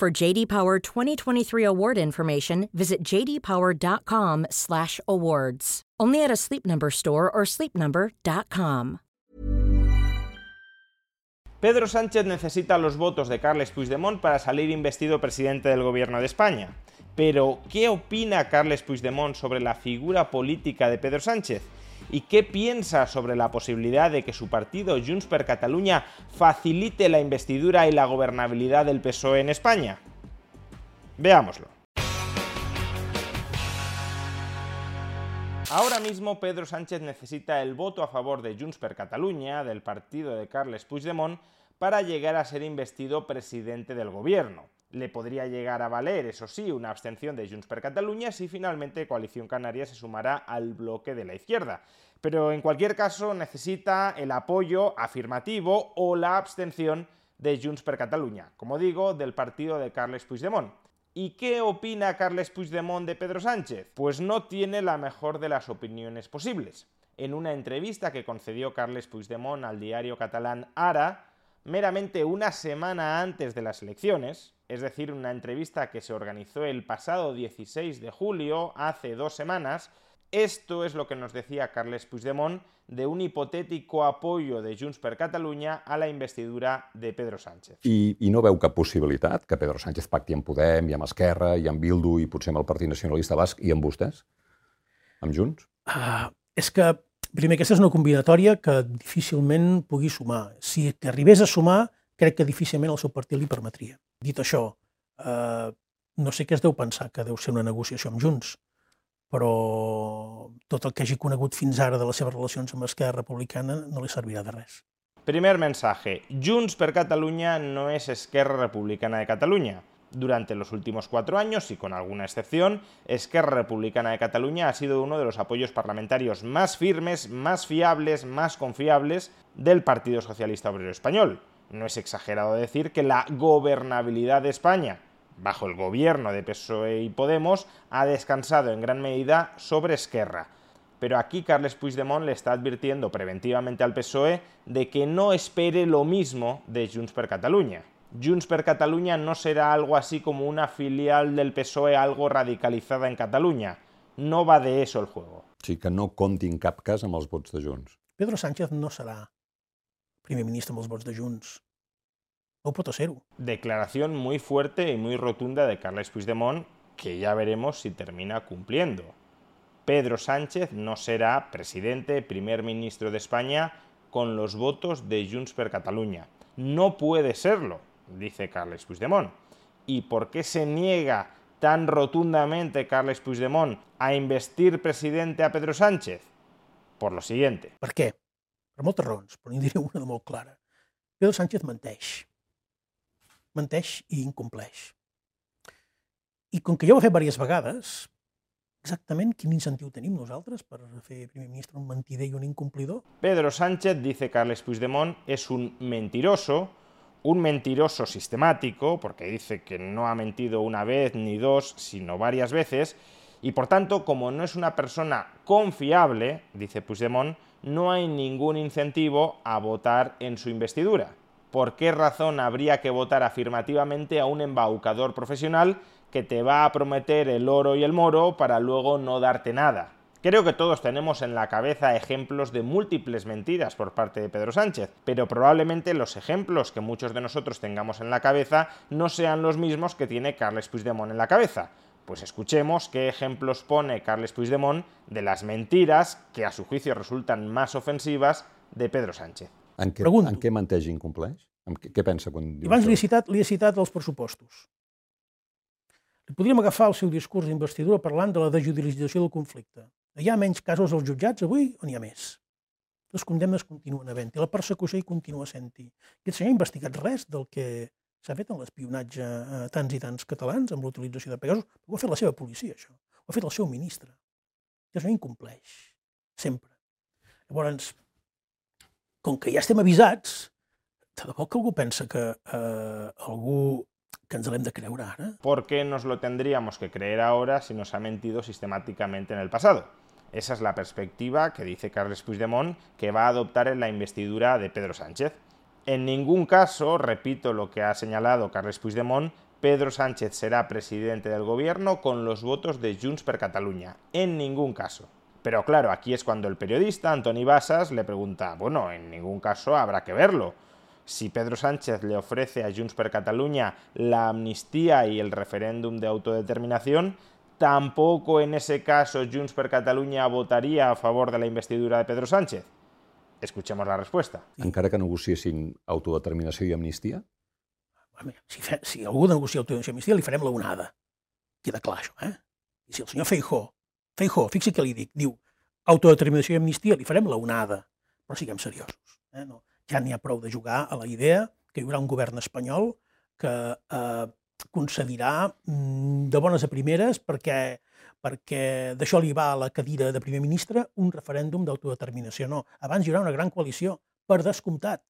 For JD Power 2023 award information, visit jdpower.com/awards. Only at a Sleep Number store or sleepnumber.com. Pedro Sánchez necesita los votos de Carles Puigdemont para salir investido presidente del gobierno de España. Pero, ¿qué opina Carles Puigdemont sobre la figura política de Pedro Sánchez? ¿Y qué piensa sobre la posibilidad de que su partido Junts per Catalunya facilite la investidura y la gobernabilidad del PSOE en España? Veámoslo. Ahora mismo Pedro Sánchez necesita el voto a favor de Junts per Catalunya, del partido de Carles Puigdemont, para llegar a ser investido presidente del gobierno. Le podría llegar a valer, eso sí, una abstención de Junts per Catalunya si finalmente Coalición Canaria se sumará al bloque de la izquierda. Pero en cualquier caso necesita el apoyo afirmativo o la abstención de Junts per Catalunya, como digo, del partido de Carles Puigdemont. ¿Y qué opina Carles Puigdemont de Pedro Sánchez? Pues no tiene la mejor de las opiniones posibles. En una entrevista que concedió Carles Puigdemont al diario catalán Ara, meramente una semana antes de las elecciones, es decir, una entrevista que se organizó el pasado 16 de julio, hace dos semanas, esto es lo que nos decía Carles Puigdemont de un hipotético apoyo de Junts per Catalunya a la investidura de Pedro Sánchez. I, I no veu cap possibilitat que Pedro Sánchez pacti amb Podem, i amb Esquerra, i amb Bildu, i potser amb el Partit Nacionalista Basc, i amb vostès? Amb Junts? Uh, és que Primer, aquesta és una combinatòria que difícilment pugui sumar. Si que arribés a sumar, crec que difícilment el seu partit li permetria. Dit això, eh, no sé què es deu pensar, que deu ser una negociació amb Junts, però tot el que hagi conegut fins ara de les seves relacions amb Esquerra Republicana no li servirà de res. Primer mensaje. Junts per Catalunya no és Esquerra Republicana de Catalunya. Durante los últimos cuatro años, y con alguna excepción, Esquerra Republicana de Cataluña ha sido uno de los apoyos parlamentarios más firmes, más fiables, más confiables del Partido Socialista Obrero Español. No es exagerado decir que la gobernabilidad de España, bajo el gobierno de PSOE y Podemos, ha descansado en gran medida sobre Esquerra. Pero aquí Carles Puigdemont le está advirtiendo preventivamente al PSOE de que no espere lo mismo de Junts per Catalunya. Junts per Catalunya no será algo así como una filial del PSOE algo radicalizada en Catalunya. No va de eso el juego. Sí, que no compti en cap cas amb els vots de Junts. Pedro Sánchez no serà primer ministre amb els vots de Junts. No pot ser-ho. Declaración muy fuerte y muy rotunda de Carles Puigdemont que ya veremos si termina cumpliendo. Pedro Sánchez no será presidente, primer ministro de España con los votos de Junts per Catalunya. No puede serlo dice Carles Puigdemont. ¿Y por qué se niega tan rotundamente Carles Puigdemont a investir presidente a Pedro Sánchez? Por lo siguiente. Per què? Per moltes raons, però n'hi diré una de molt clara. Pedro Sánchez menteix. Menteix i incompleix. I com que ja ho ha fet diverses vegades, exactament quin incentiu tenim nosaltres per fer primer ministre un mentider i un incomplidor? Pedro Sánchez, dice Carles Puigdemont, es un mentiroso, un mentiroso sistemático, porque dice que no ha mentido una vez ni dos, sino varias veces, y por tanto, como no es una persona confiable, dice Puigdemont, no hay ningún incentivo a votar en su investidura. ¿Por qué razón habría que votar afirmativamente a un embaucador profesional que te va a prometer el oro y el moro para luego no darte nada? Creo que todos tenemos en la cabeza ejemplos de múltiples mentiras por parte de Pedro Sánchez, pero probablemente los ejemplos que muchos de nosotros tengamos en la cabeza no sean los mismos que tiene Carles Puigdemont en la cabeza. Pues escuchemos qué ejemplos pone Carles Puigdemont de las mentiras que a su juicio resultan más ofensivas de Pedro Sánchez. En què, Pregunto. en què menteix i incompleix? En què, què pensa quan diu Abans li he citat, li he citat els pressupostos. Li podríem agafar el seu discurs d'investidura parlant de la desjudicialització del conflicte. Hi ha menys casos als jutjats avui o n'hi ha més? Les condemnes continuen havent-hi, la persecució hi continua sent-hi. Aquest senyor ha investigat res del que S'ha fet en l'espionatge a tants i tants catalans amb l'utilització de Pegasus. Ho ha fet la seva policia, això. Ho ha fet el seu ministre. I això incompleix. Sempre. Llavors, com que ja estem avisats, de debò que algú pensa que eh, algú que ens l'hem de creure ara? ¿Por qué nos lo tendríamos que creer ahora si nos ha mentido sistemáticamente en el pasado? Esa es la perspectiva que dice Carles Puigdemont que va a adoptar en la investidura de Pedro Sánchez. En ningún caso, repito lo que ha señalado Carles Puigdemont, Pedro Sánchez será presidente del gobierno con los votos de Junts per Catalunya. En ningún caso. Pero claro, aquí es cuando el periodista Antoni Basas le pregunta, bueno, en ningún caso habrá que verlo. Si Pedro Sánchez le ofrece a Junts per Catalunya la amnistía y el referéndum de autodeterminación, tampoco en ese caso Junts per Catalunya votaria a favor de la investidura de Pedro Sánchez? Escuchemos la respuesta. Encara que negociessin autodeterminació i amnistia? Si, fe, si algú negocia autodeterminació i amnistia, li farem la onada. Queda clar, això, eh? I si el senyor Feijó, Feijó, fixi què li dic, diu autodeterminació i amnistia, li farem la onada. Però siguem seriosos. Eh? No, ja n'hi ha prou de jugar a la idea que hi haurà un govern espanyol que eh, concedirà mm, de bones a primeres perquè, perquè d'això li va a la cadira de primer ministre un referèndum d'autodeterminació. No, abans hi haurà una gran coalició, per descomptat.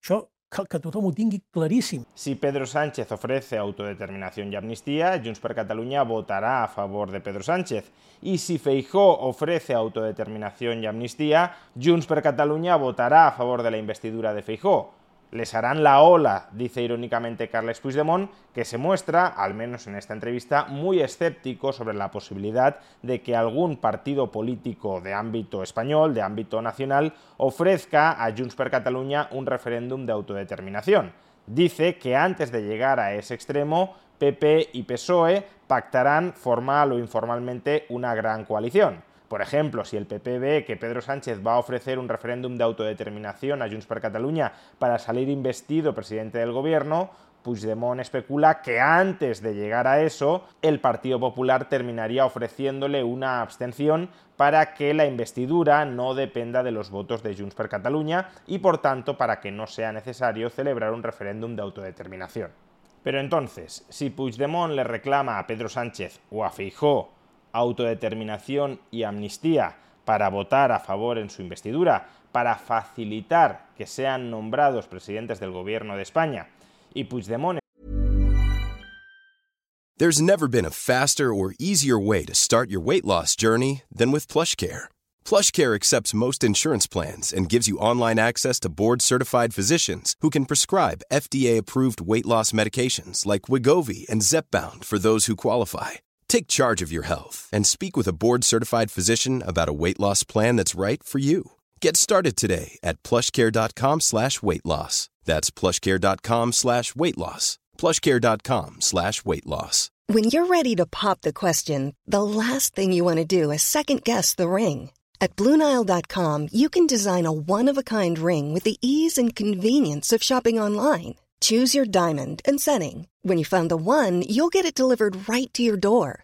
Això cal que tothom ho tingui claríssim. Si Pedro Sánchez ofrece autodeterminación y amnistía, Junts per Catalunya votará a favor de Pedro Sánchez. Y si Feijó ofrece autodeterminación y amnistía, Junts per Catalunya votará a favor de la investidura de Feijó. Les harán la ola, dice irónicamente Carles Puigdemont, que se muestra, al menos en esta entrevista, muy escéptico sobre la posibilidad de que algún partido político de ámbito español, de ámbito nacional, ofrezca a Junts per Catalunya un referéndum de autodeterminación. Dice que antes de llegar a ese extremo, PP y PSOE pactarán formal o informalmente una gran coalición. Por ejemplo, si el PP ve que Pedro Sánchez va a ofrecer un referéndum de autodeterminación a Junts per Catalunya para salir investido presidente del gobierno, Puigdemont especula que antes de llegar a eso, el Partido Popular terminaría ofreciéndole una abstención para que la investidura no dependa de los votos de Junts per Catalunya y por tanto para que no sea necesario celebrar un referéndum de autodeterminación. Pero entonces, si Puigdemont le reclama a Pedro Sánchez o a Feijó autodeterminación y amnistía para votar a favor en su investidura, para facilitar que sean nombrados presidentes del gobierno de España. Y Puigdemont There's never been a faster or easier way to start your weight loss journey than with PlushCare. PlushCare accepts most insurance plans and gives you online access to board-certified physicians who can prescribe FDA-approved weight loss medications like Wigovi and Zepbound for those who qualify. Take charge of your health and speak with a board-certified physician about a weight loss plan that's right for you. Get started today at plushcare.com slash weight loss. That's plushcare.com slash weight loss. plushcare.com slash weight loss. When you're ready to pop the question, the last thing you want to do is second-guess the ring. At BlueNile.com, you can design a one-of-a-kind ring with the ease and convenience of shopping online. Choose your diamond and setting. When you find the one, you'll get it delivered right to your door.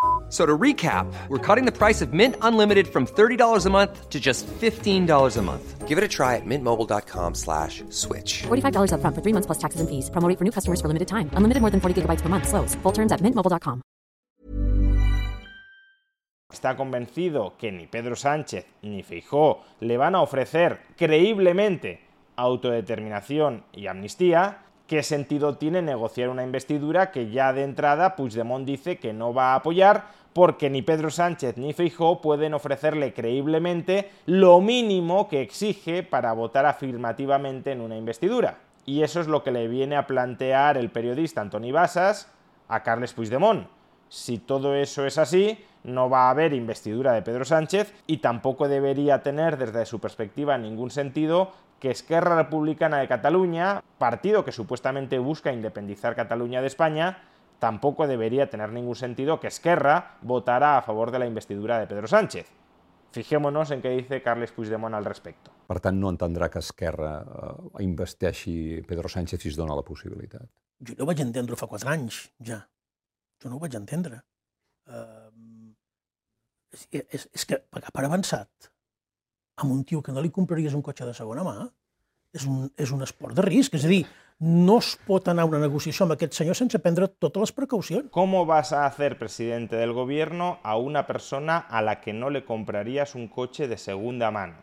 F- So to recap, we're cutting the price of Mint Unlimited from $30 a month to just $15 a month. Give it a try at mintmobile.com slash switch. $45 upfront for three months plus taxes and fees. Promo rate for new customers for limited time. Unlimited more than 40 gigabytes per month. Slows. Full terms at mintmobile.com. está convencido que ni Pedro Sánchez ni Feijó le van a ofrecer creíblemente autodeterminación y amnistía, ¿qué sentido tiene negociar una investidura que ya de entrada Puigdemont dice que no va a apoyar porque ni Pedro Sánchez ni Feijó pueden ofrecerle creíblemente lo mínimo que exige para votar afirmativamente en una investidura? Y eso es lo que le viene a plantear el periodista Antoni Basas a Carles Puigdemont. Si todo eso es así, no va a haber investidura de Pedro Sánchez y tampoco debería tener desde su perspectiva ningún sentido que Esquerra Republicana de Cataluña, partido que supuestamente busca independizar Cataluña de España, tampoco debería tener ningún sentido que Esquerra votara a favor de la investidura de Pedro Sánchez. Fijémonos en què dice Carles Puigdemont al respecte. Per tant, no entendrà que Esquerra eh, investeixi Pedro Sánchez si es dona la possibilitat. Jo no ho vaig entendre fa quatre anys, ja. Jo no ho vaig entendre. Uh, és, és, és que per avançat amb un tio que no li compraries un cotxe de segona mà és un, és un esport de risc. És a dir, no es pot anar a una negociació amb aquest senyor sense prendre totes les precaucions. Com vas a hacer presidente del gobierno a una persona a la que no le comprarías un coche de segunda mano?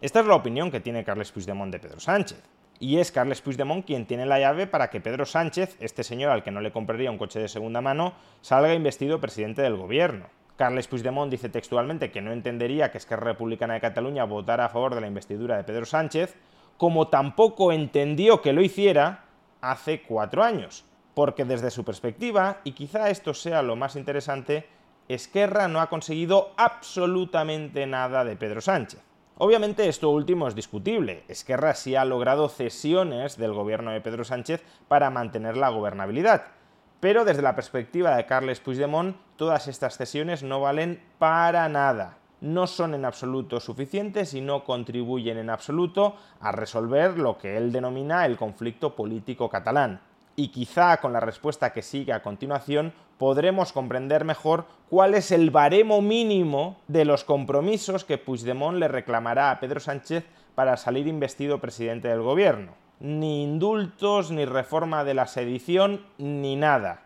Esta es la opinión que tiene Carles Puigdemont de Pedro Sánchez. Y es Carles Puigdemont quien tiene la llave para que Pedro Sánchez, este señor al que no le compraría un coche de segunda mano, salga investido presidente del gobierno. Carles Puigdemont dice textualmente que no entendería que Esquerra Republicana de Cataluña votara a favor de la investidura de Pedro Sánchez, como tampoco entendió que lo hiciera hace cuatro años, porque desde su perspectiva, y quizá esto sea lo más interesante, Esquerra no ha conseguido absolutamente nada de Pedro Sánchez. Obviamente esto último es discutible. Esquerra sí ha logrado cesiones del gobierno de Pedro Sánchez para mantener la gobernabilidad. Pero desde la perspectiva de Carles Puigdemont, todas estas cesiones no valen para nada no son en absoluto suficientes y no contribuyen en absoluto a resolver lo que él denomina el conflicto político catalán. Y quizá con la respuesta que sigue a continuación podremos comprender mejor cuál es el baremo mínimo de los compromisos que Puigdemont le reclamará a Pedro Sánchez para salir investido presidente del gobierno. Ni indultos, ni reforma de la sedición, ni nada.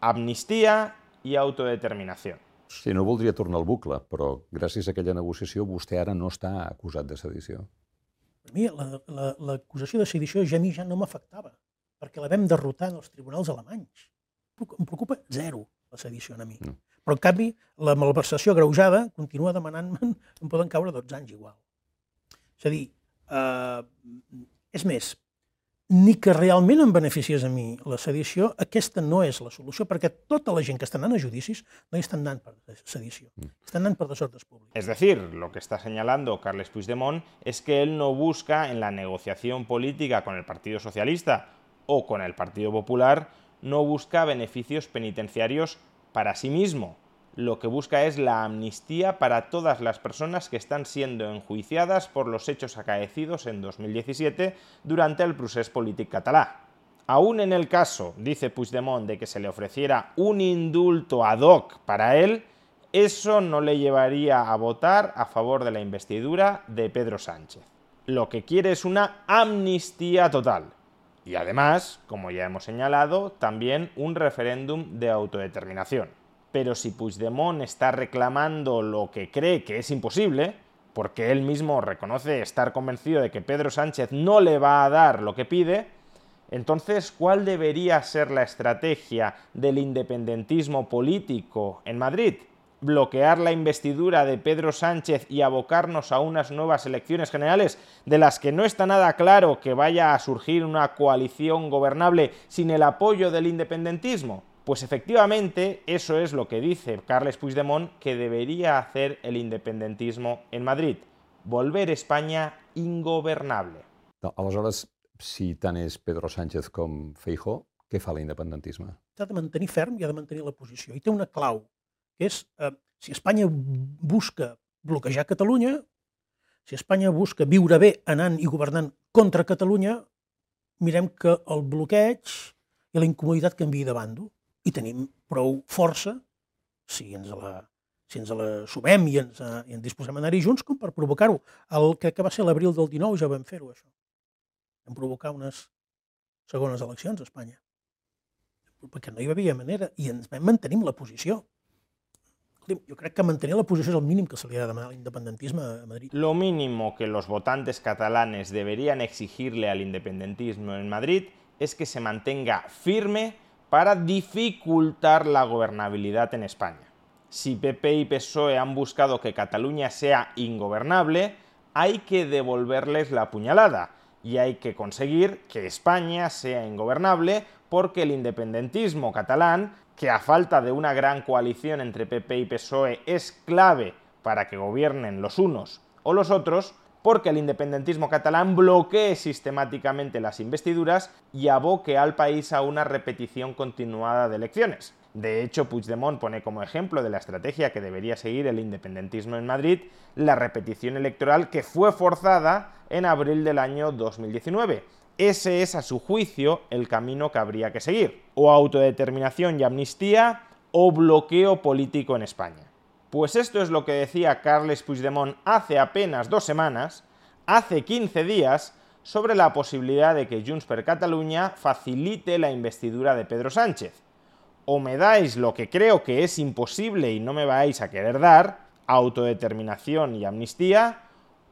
Amnistía y autodeterminación. Sí, no voldria tornar al bucle, però gràcies a aquella negociació vostè ara no està acusat de sedició. A mi l'acusació la, la, de sedició ja a mi ja no m'afectava, perquè la vam derrotar en els tribunals alemanys. Em preocupa zero la sedició a mi. No. Però, en canvi, la malversació greujada continua demanant-me, em poden caure 12 anys igual. És a dir, eh, és més, ni que realment em beneficiés a mi la sedició, aquesta no és la solució, perquè tota la gent que està anant a judicis no hi estan anant per sedició, mm. estan anant per desordres. Es decir, lo que está señalando Carles Puigdemont es que él no busca en la negociación política con el Partido Socialista o con el Partido Popular, no busca beneficios penitenciarios para sí mismo, lo que busca es la amnistía para todas las personas que están siendo enjuiciadas por los hechos acaecidos en 2017 durante el procés polític català. Aún en el caso, dice Puigdemont, de que se le ofreciera un indulto ad hoc para él, eso no le llevaría a votar a favor de la investidura de Pedro Sánchez. Lo que quiere es una amnistía total. Y además, como ya hemos señalado, también un referéndum de autodeterminación pero si Puigdemont está reclamando lo que cree que es imposible, porque él mismo reconoce estar convencido de que Pedro Sánchez no le va a dar lo que pide, entonces, ¿cuál debería ser la estrategia del independentismo político en Madrid? bloquear la investidura de Pedro Sánchez y abocarnos a unas nuevas elecciones generales de las que no está nada claro que vaya a surgir una coalición gobernable sin el apoyo del independentismo? Pues efectivamente eso es lo que dice Carles Puigdemont que debería hacer el independentismo en Madrid, volver España ingobernable. No, aleshores, si tant és Pedro Sánchez com Feijó, què fa l'independentisme? S'ha de mantenir ferm i ha de mantenir la posició. I té una clau, que és eh, si Espanya busca bloquejar Catalunya, si Espanya busca viure bé anant i governant contra Catalunya, mirem que el bloqueig i la incomoditat canviï de bàndol i tenim prou força, si ens la, si ens la sumem i ens, i ens disposem a anar-hi junts, com per provocar-ho. El que, que va ser l'abril del 19 ja vam fer-ho, això. Vam provocar unes segones eleccions a Espanya. Perquè no hi havia manera i ens vam mantenir la posició. Jo crec que mantenir la posició és el mínim que se li ha de demanar l'independentisme a Madrid. Lo mínimo que los votantes catalanes deberían exigirle al independentismo en Madrid es que se mantenga firme para dificultar la gobernabilidad en España. Si PP y PSOE han buscado que Cataluña sea ingobernable, hay que devolverles la puñalada y hay que conseguir que España sea ingobernable porque el independentismo catalán, que a falta de una gran coalición entre PP y PSOE es clave para que gobiernen los unos o los otros, porque el independentismo catalán bloquee sistemáticamente las investiduras y aboque al país a una repetición continuada de elecciones. De hecho, Puigdemont pone como ejemplo de la estrategia que debería seguir el independentismo en Madrid la repetición electoral que fue forzada en abril del año 2019. Ese es, a su juicio, el camino que habría que seguir. O autodeterminación y amnistía o bloqueo político en España. Pues esto es lo que decía Carles Puigdemont hace apenas dos semanas, hace 15 días, sobre la posibilidad de que Junts per Catalunya facilite la investidura de Pedro Sánchez. O me dais lo que creo que es imposible y no me vais a querer dar, autodeterminación y amnistía,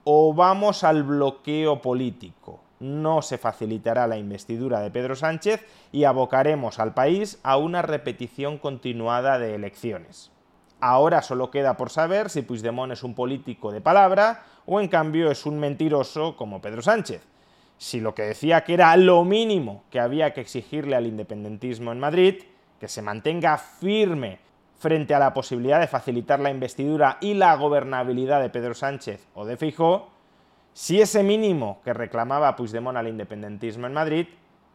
o vamos al bloqueo político. No se facilitará la investidura de Pedro Sánchez y abocaremos al país a una repetición continuada de elecciones. Ahora solo queda por saber si Puigdemont es un político de palabra o en cambio es un mentiroso como Pedro Sánchez. Si lo que decía que era lo mínimo que había que exigirle al independentismo en Madrid, que se mantenga firme frente a la posibilidad de facilitar la investidura y la gobernabilidad de Pedro Sánchez o de Fijó, si ese mínimo que reclamaba Puigdemont al independentismo en Madrid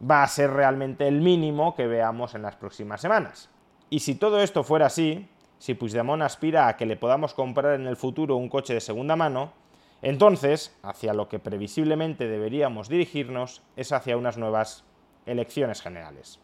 va a ser realmente el mínimo que veamos en las próximas semanas. Y si todo esto fuera así, si Puigdemont aspira a que le podamos comprar en el futuro un coche de segunda mano, entonces, hacia lo que previsiblemente deberíamos dirigirnos es hacia unas nuevas elecciones generales.